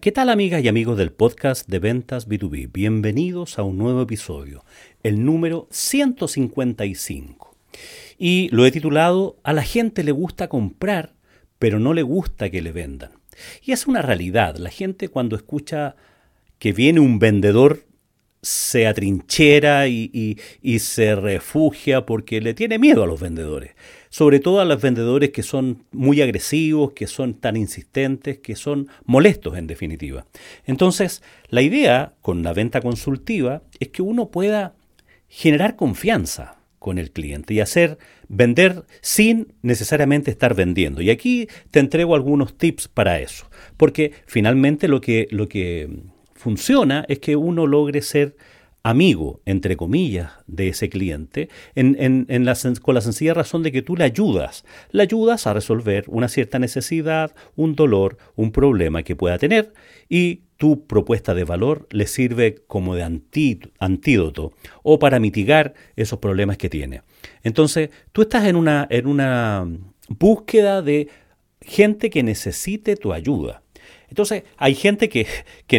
¿qué tal amigas y amigos del podcast de ventas B2B? Bienvenidos a un nuevo episodio, el número 155. Y lo he titulado A la gente le gusta comprar, pero no le gusta que le vendan. Y es una realidad, la gente cuando escucha que viene un vendedor se atrinchera y, se refugia porque le tiene miedo a los vendedores. Sobre todo a los vendedores que son muy agresivos, que son tan insistentes, que son molestos en definitiva. Entonces, la idea con la venta consultiva es que uno pueda generar confianza con el cliente y hacer vender sin necesariamente estar vendiendo. Y aquí te entrego algunos tips para eso, porque finalmente lo que, lo que funciona es que uno logre ser amigo, entre comillas, de ese cliente, en, la, con la sencilla razón de que tú le ayudas. Le ayudas a resolver una cierta necesidad, un dolor, un problema que pueda tener y tu propuesta de valor le sirve como de antídoto o para mitigar esos problemas que tiene. Entonces, tú estás en una, en una búsqueda de gente que necesite tu ayuda. Entonces, hay gente que,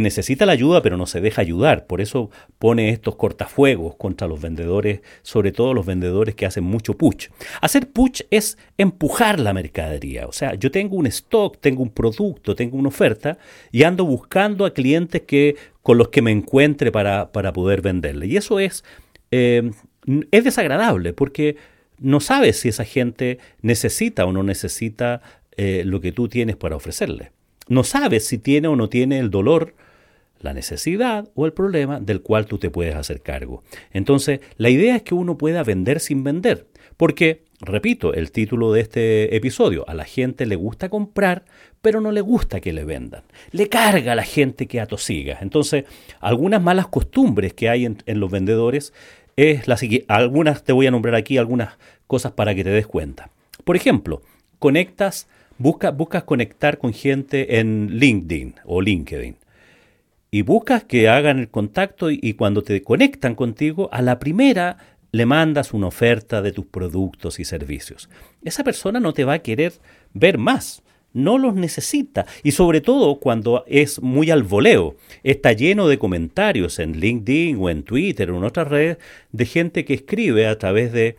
necesita la ayuda pero no se deja ayudar. Por eso pone estos cortafuegos contra los vendedores, sobre todo los vendedores que hacen mucho push. Hacer push es empujar la mercadería. O sea, yo tengo un stock, tengo un producto, tengo una oferta y ando buscando a clientes que, con los que me encuentre para, poder venderle. Y eso es, eh, es desagradable porque no sabes si esa gente necesita o no necesita eh, lo que tú tienes para ofrecerle no sabes si tiene o no tiene el dolor, la necesidad o el problema del cual tú te puedes hacer cargo. Entonces, la idea es que uno pueda vender sin vender, porque, repito, el título de este episodio, a la gente le gusta comprar, pero no le gusta que le vendan. Le carga a la gente que atosiga. Entonces, algunas malas costumbres que hay en, los vendedores es la Algunas te voy a nombrar aquí, algunas cosas para que te des cuenta. Por ejemplo, conectas buscas conectar con gente en LinkedIn o LinkedIn. Y buscas que hagan el contacto y, cuando te conectan contigo, a la primera le mandas una oferta de tus productos y servicios. Esa persona no te va a querer ver más no los necesita. Y sobre todo cuando es muy al voleo. Está lleno de comentarios en LinkedIn o en Twitter o en otras redes de gente que escribe a través de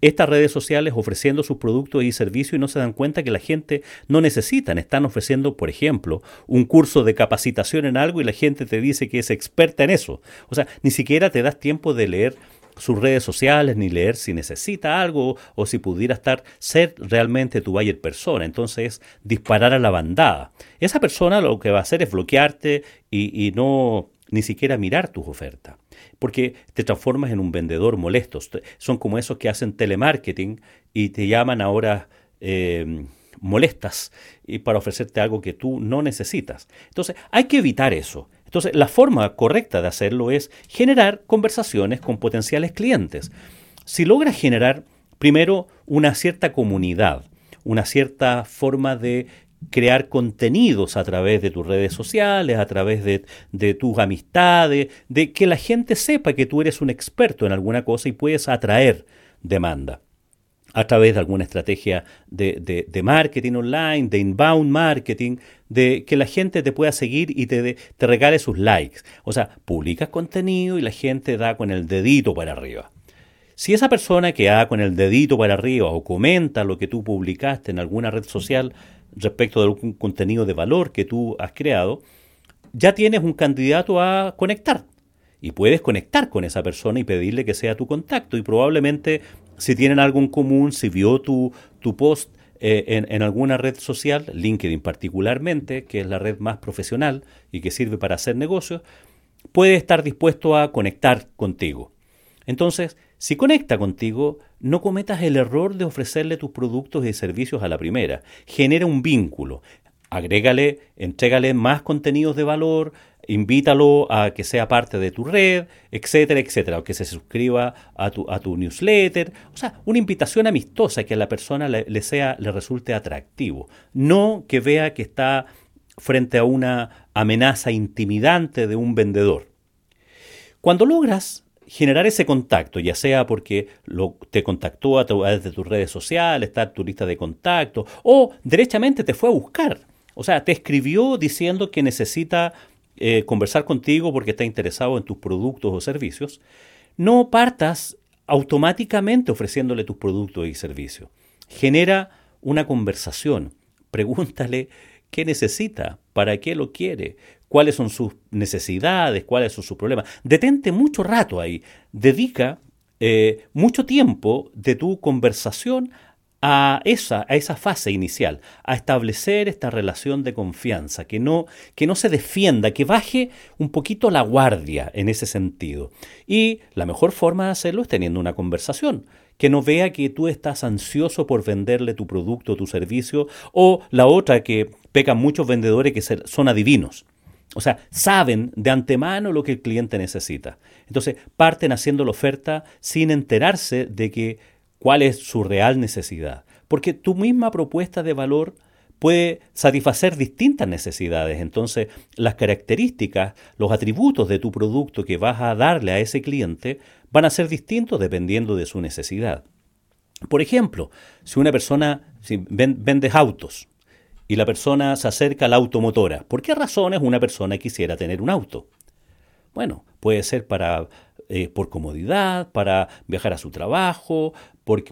estas redes sociales ofreciendo sus productos y servicios y no se dan cuenta que la gente no necesitan. Están ofreciendo, por ejemplo, un curso de capacitación en algo y la gente te dice que es experta en eso. O sea, ni siquiera te das tiempo de leer sus redes sociales, ni leer si necesita algo o si pudiera estar, ser realmente tu buyer persona. Entonces, disparar a la bandada. Esa persona lo que va a hacer es bloquearte y, y no ni siquiera mirar tus ofertas, porque te transformas en un vendedor molesto. Son como esos que hacen telemarketing y te llaman ahora em, molestas y para ofrecerte algo que tú no necesitas. Entonces, hay que evitar eso. Entonces, la forma correcta de hacerlo es generar conversaciones con potenciales clientes. Si logras generar primero una cierta comunidad, una cierta forma de crear contenidos a través de tus redes sociales, a través de, tus amistades, de que la gente sepa que tú eres un experto en alguna cosa y puedes atraer demanda a través de alguna estrategia de, marketing online, de inbound marketing, de que la gente te pueda seguir y te, te regale sus likes. O sea, publicas contenido y la gente da con el dedito para arriba. Si esa persona que da con el dedito para arriba o comenta lo que tú publicaste en alguna red social respecto de algún contenido de valor que tú has creado, ya tienes un candidato a conectar. Y puedes conectar con esa persona y pedirle que sea tu contacto. Y probablemente si tienen algo en común, si vio tu, tu post eh, en, en, alguna red social, LinkedIn particularmente, que es la red más profesional y que sirve para hacer negocios, puede estar dispuesto a conectar contigo. Entonces, si conecta contigo, no cometas el error de ofrecerle tus productos y servicios a la primera. Genera un vínculo. Agrégale, entrégale más contenidos de valor, invítalo a que sea parte de tu red, etcétera, etcétera, o que se suscriba a tu, newsletter. O sea, una invitación amistosa que a la persona le, sea, le resulte atractivo. No que vea que está frente a una amenaza intimidante de un vendedor. Cuando logras generar ese contacto, ya sea porque te contactó a través de tus redes sociales, está tu lista de contactos, o derechamente te fue a buscar O sea, te escribió diciendo que necesita eh, conversar contigo porque está interesado en tus productos o servicios. No partas automáticamente ofreciéndole tus productos y servicios. Genera una conversación. Pregúntale qué necesita, para qué lo quiere, cuáles son sus necesidades, cuáles son sus problemas. Detente mucho rato ahí. Dedica eh, mucho tiempo de tu conversación a esa, a esa fase inicial, a establecer esta relación de confianza, que no, que no se defienda, que baje un poquito la guardia en ese sentido. Y la mejor forma de hacerlo es teniendo una conversación, que no vea que tú estás ansioso por venderle tu producto tu servicio, o la otra que pecan muchos vendedores que son adivinos. O sea, saben de antemano lo que el cliente necesita. Entonces, parten haciendo la oferta sin enterarse de que cuál es su real necesidad. Porque tu misma propuesta de valor puede satisfacer distintas necesidades. Entonces, las características, los atributos de tu producto que vas a darle a ese cliente van a ser distintos dependiendo de su necesidad. Por ejemplo, si una persona si vende autos y la persona se acerca a la automotora, ¿por qué razones una persona quisiera tener un auto? Bueno, puede ser para eh, por comodidad, para viajar a su trabajo,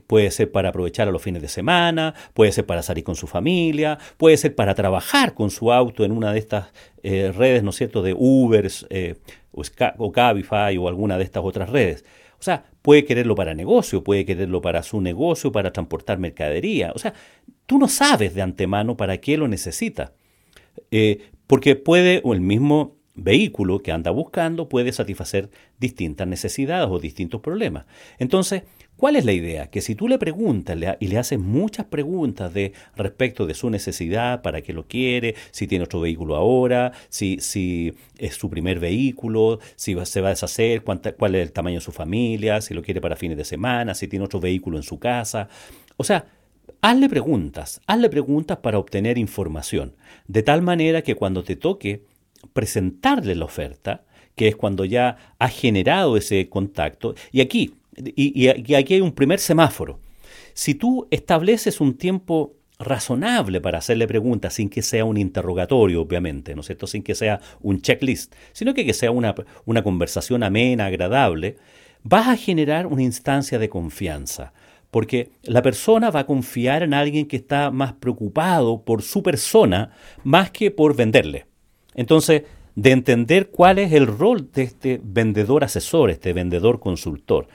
puede ser para aprovechar a los fines de semana, puede ser para salir con su familia, puede ser para trabajar con su auto en una de estas eh, redes, ¿no es cierto?, de Uber eh, o, Cabify o alguna de estas otras redes. O sea, puede quererlo para negocio, puede quererlo para su negocio, para transportar mercadería. O sea, tú no sabes de antemano para qué lo necesita. porque puede, o el mismo vehículo que anda buscando puede satisfacer distintas necesidades o distintos problemas. Entonces, ¿cuál es la idea? Que si tú le preguntas y le haces muchas preguntas de respecto de su necesidad, para qué lo quiere, si tiene otro vehículo ahora, si, si es su primer vehículo, si se va a deshacer, cuál es el tamaño de su familia, si lo quiere para fines de semana, si tiene otro vehículo en su casa. O sea, hazle preguntas, hazle preguntas para obtener información, de tal manera que cuando te toque presentarle la oferta, que es cuando ya ha generado ese contacto. Y aquí, y, aquí hay un primer semáforo. Si tú estableces un tiempo razonable para hacerle preguntas sin que sea un interrogatorio, obviamente, ¿no es cierto? Sin que sea un checklist, sino que, que sea una, una conversación amena, agradable, vas a generar una instancia de confianza, porque la persona va a confiar en alguien que está más preocupado por su persona más que por venderle. Entonces, de entender cuál es el rol de este vendedor asesor, este vendedor consultor,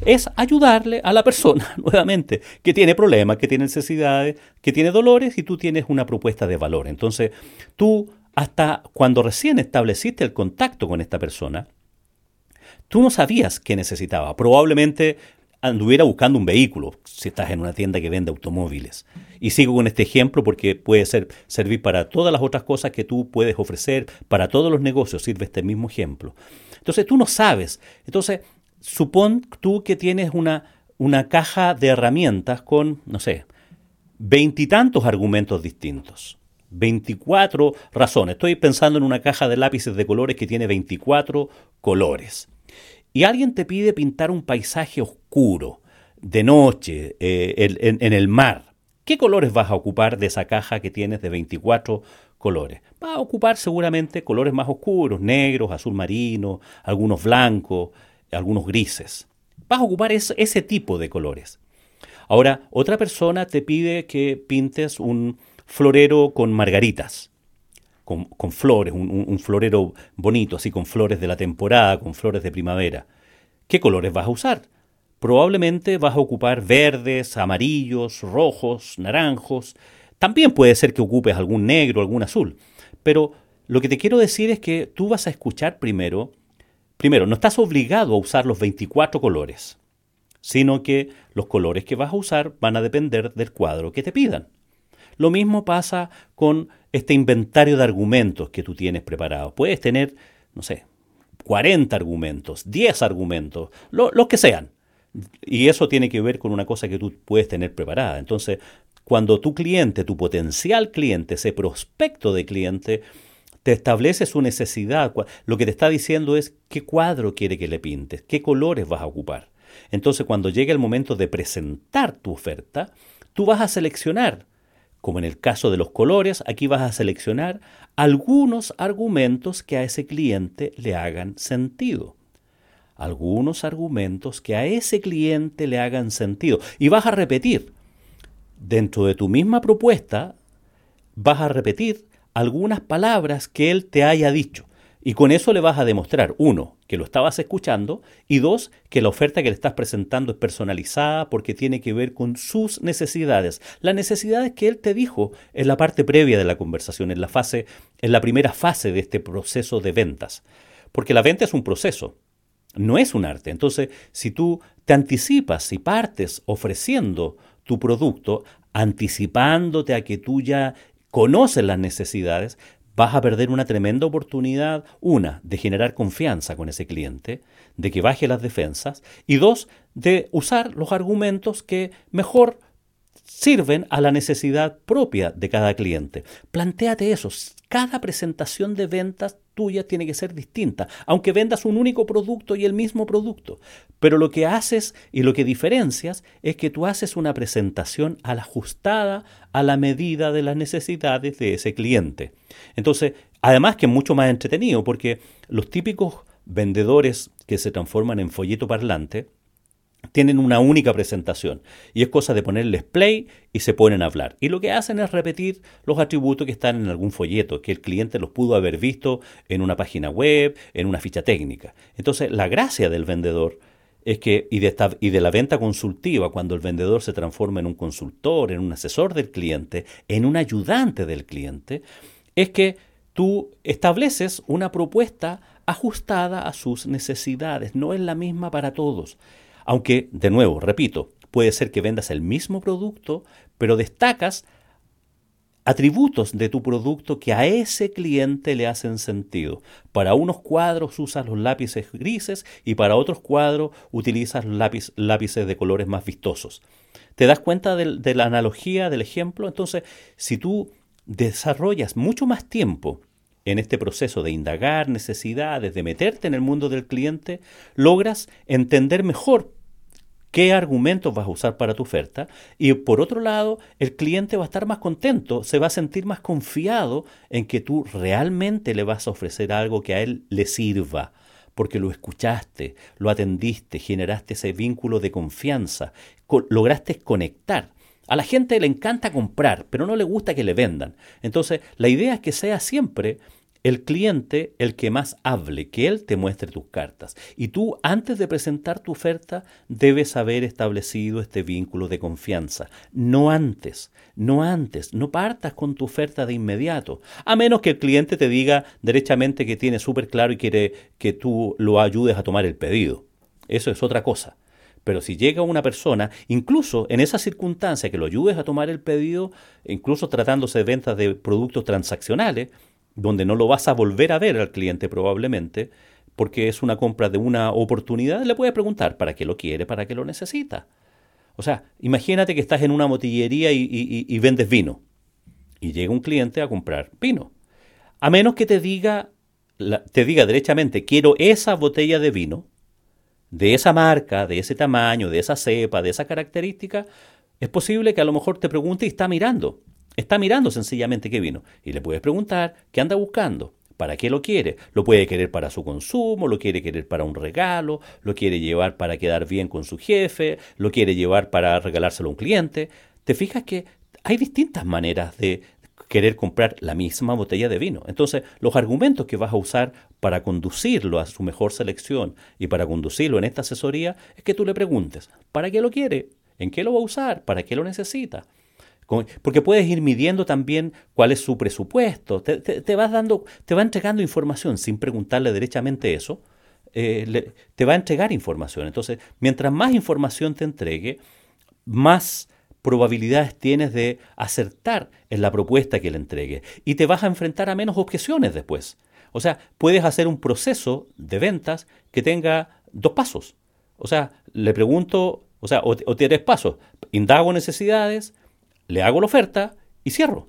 es ayudarle a la persona, nuevamente, que tiene problemas, que tiene necesidades, que tiene dolores y tú tienes una propuesta de valor. Entonces, tú, hasta cuando recién estableciste el contacto con esta persona, tú no sabías qué necesitaba. Probablemente anduviera buscando un vehículo, si estás en una tienda que vende automóviles. Y sigo con este ejemplo porque puede ser, servir para todas las otras cosas que tú puedes ofrecer, para todos los negocios sirve este mismo ejemplo. Entonces tú no sabes. Entonces, supón tú que tienes una, una caja de herramientas con, no sé, veintitantos argumentos distintos. 24 razones. Estoy pensando en una caja de lápices de colores que tiene 24 colores y alguien te pide pintar un paisaje oscuro, de noche, eh, en, el mar, ¿qué colores vas a ocupar de esa caja que tienes de 24 colores? Vas a ocupar seguramente colores más oscuros, negros, azul marino, algunos blancos, algunos grises. Vas a ocupar ese tipo de colores. Ahora, otra persona te pide que pintes un florero con margaritas con, flores, un, florero bonito, así con flores de la temporada, con flores de primavera. ¿Qué colores vas a usar? Probablemente vas a ocupar verdes, amarillos, rojos, naranjos. También puede ser que ocupes algún negro, algún azul. Pero lo que te quiero decir es que tú vas a escuchar primero, primero, no estás obligado a usar los 24 colores, sino que los colores que vas a usar van a depender del cuadro que te pidan. Lo mismo pasa con este inventario de argumentos que tú tienes preparado. Puedes tener, no sé, 40 argumentos, 10 argumentos, los que sean. Y eso tiene que ver con una cosa que tú puedes tener preparada. Entonces, cuando tu cliente, tu potencial cliente, ese prospecto de cliente, te establece su necesidad, lo que te está diciendo es qué cuadro quiere que le pintes, qué colores vas a ocupar. Entonces, cuando llegue el momento de presentar tu oferta, tú vas a seleccionar como en el caso de los colores, aquí vas a seleccionar algunos argumentos que a ese cliente le hagan sentido. Algunos argumentos que a ese cliente le hagan sentido. Y vas a repetir, dentro de tu misma propuesta, vas a repetir algunas palabras que él te haya dicho. Y con eso le vas a demostrar, uno, que lo estabas escuchando y dos, que la oferta que le estás presentando es personalizada porque tiene que ver con sus necesidades. Las necesidades que él te dijo en la parte previa de la conversación, en la fase, en la primera fase de este proceso de ventas. Porque la venta es un proceso, no es un arte. Entonces, si tú te anticipas y partes ofreciendo tu producto, anticipándote a que tú ya conoces las necesidades, vas a perder una tremenda oportunidad, una, de generar confianza con ese cliente, de que baje las defensas, y dos, de usar los argumentos que mejor sirven a la necesidad propia de cada cliente. Plantéate eso. Cada presentación de ventas tuya tiene que ser distinta, aunque vendas un único producto y el mismo producto. Pero lo que haces y lo que diferencias es que tú haces una presentación ajustada a la medida de las necesidades de ese cliente. Entonces, además que es mucho más entretenido porque los típicos vendedores que se transforman en folleto parlante, tienen una única presentación y es cosa de ponerles play y se ponen a hablar. Y lo que hacen es repetir los atributos que están en algún folleto, que el cliente los pudo haber visto en una página web, en una ficha técnica. Entonces, la gracia del vendedor es que, y de, esta, y de la venta consultiva, cuando el vendedor se transforma en un consultor, en un asesor del cliente, en un ayudante del cliente, es que tú estableces una propuesta ajustada a sus necesidades, no es la misma para todos. Aunque, de nuevo, repito, puede ser que vendas el mismo producto, pero destacas atributos de tu producto que a ese cliente le hacen sentido. Para unos cuadros usas los lápices grises y para otros cuadros utilizas lápices de colores más vistosos. ¿Te das cuenta de, de la analogía, del ejemplo? Entonces, si tú desarrollas mucho más tiempo en este proceso de indagar necesidades, de meterte en el mundo del cliente, logras entender mejor qué argumentos vas a usar para tu oferta y por otro lado el cliente va a estar más contento, se va a sentir más confiado en que tú realmente le vas a ofrecer algo que a él le sirva porque lo escuchaste, lo atendiste, generaste ese vínculo de confianza, lograste conectar. A la gente le encanta comprar, pero no le gusta que le vendan. Entonces, la idea es que sea siempre el cliente el que más hable, que él te muestre tus cartas. Y tú, antes de presentar tu oferta, debes haber establecido este vínculo de confianza. No antes, no antes, no partas con tu oferta de inmediato, a menos que el cliente te diga derechamente que tiene súper claro y quiere que tú lo ayudes a tomar el pedido. Eso es otra cosa. Pero si llega una persona, incluso en esa circunstancia que lo ayudes a tomar el pedido, incluso tratándose de ventas de productos transaccionales, donde no lo vas a volver a ver al cliente probablemente, porque es una compra de una oportunidad, le puedes preguntar para qué lo quiere, para qué lo necesita. O sea, imagínate que estás en una motillería y, vendes vino y llega un cliente a comprar vino. A menos que te diga, te diga derechamente, quiero esa botella de vino, de esa marca, de ese tamaño, de esa cepa, de esa característica, es posible que a lo mejor te pregunte y está mirando. Está mirando sencillamente qué vino y le puedes preguntar qué anda buscando, para qué lo quiere. Lo puede querer para su consumo, lo quiere querer para un regalo, lo quiere llevar para quedar bien con su jefe, lo quiere llevar para regalárselo a un cliente. Te fijas que hay distintas maneras de querer comprar la misma botella de vino. Entonces, los argumentos que vas a usar para conducirlo a su mejor selección y para conducirlo en esta asesoría es que tú le preguntes, ¿para qué lo quiere? ¿En qué lo va a usar? ¿Para qué lo necesita? Porque puedes ir midiendo también cuál es su presupuesto. Te, vas dando, te va entregando información sin preguntarle derechamente eso. Eh, te va a entregar información. Entonces, mientras más información te entregue, más probabilidades tienes de acertar en la propuesta que le entregue. Y te vas a enfrentar a menos objeciones después. O sea, puedes hacer un proceso de ventas que tenga dos pasos. O sea, le pregunto, o sea, o, tres pasos. Indago necesidades, le hago la oferta y cierro.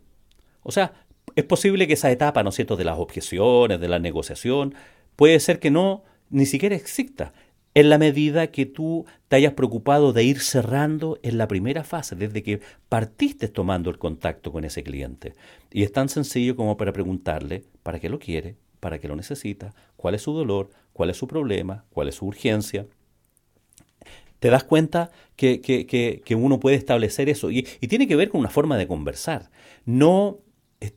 O sea, es posible que esa etapa, ¿no es cierto?, de las objeciones, de la negociación, puede ser que no, ni siquiera exista. en la medida que tú te hayas preocupado de ir cerrando en la primera fase, desde que partiste tomando el contacto con ese cliente. Y es tan sencillo como para preguntarle para qué lo quiere, para qué lo necesita, cuál es su dolor, cuál es su problema, cuál es su urgencia. Te das cuenta que, que, uno puede establecer eso y, tiene que ver con una forma de conversar. No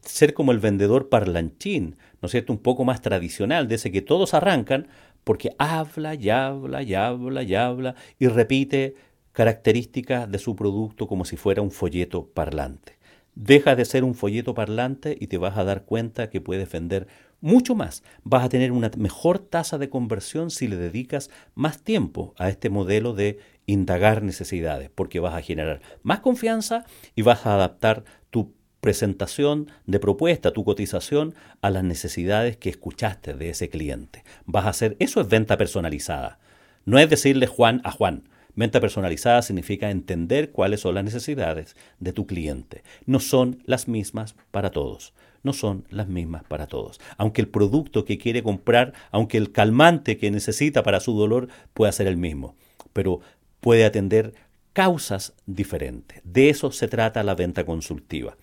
ser como el vendedor parlanchín, ¿no es cierto? Un poco más tradicional, de ese que todos arrancan porque habla y habla y habla y habla y repite características de su producto como si fuera un folleto parlante. Deja de ser un folleto parlante y te vas a dar cuenta que puedes vender mucho más. Vas a tener una mejor tasa de conversión si le dedicas más tiempo a este modelo de indagar necesidades, porque vas a generar más confianza y vas a adaptar tu presentación de propuesta, tu cotización a las necesidades que escuchaste de ese cliente. Vas a hacer, eso es venta personalizada. No es decirle Juan a Juan. Venta personalizada significa entender cuáles son las necesidades de tu cliente. No son las mismas para todos. No son las mismas para todos. Aunque el producto que quiere comprar, aunque el calmante que necesita para su dolor pueda ser el mismo, pero puede atender causas diferentes. De eso se trata la venta consultiva.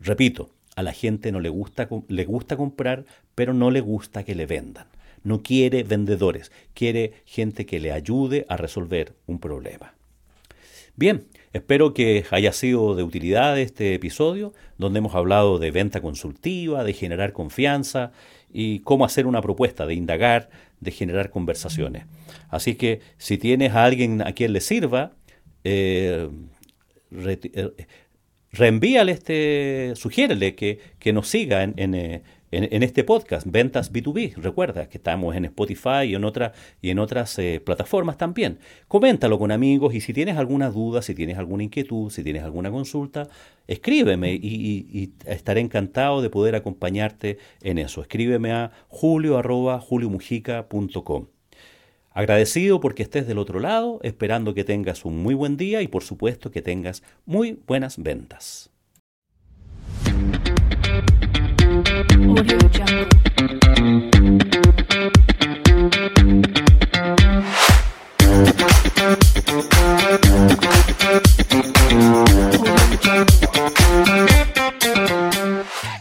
Repito, a la gente no le gusta, le gusta comprar, pero no le gusta que le vendan. No quiere vendedores, quiere gente que le ayude a resolver un problema. Bien, espero que haya sido de utilidad este episodio, donde hemos hablado de venta consultiva, de generar confianza y cómo hacer una propuesta, de indagar, de generar conversaciones. Así que si tienes a alguien a quien le sirva, eh, eh, reenvíale este, sugiérele que, que nos siga en, en, en, este podcast, Ventas B2B. Recuerda que estamos en Spotify y en, otra, y en otras eh, plataformas también. Coméntalo con amigos y si tienes alguna duda, si tienes alguna inquietud, si tienes alguna consulta, escríbeme y, estaré encantado de poder acompañarte en eso. Escríbeme a julio Agradecido porque estés del otro lado, esperando que tengas un muy buen día y por supuesto que tengas muy buenas ventas. Audio Jungle.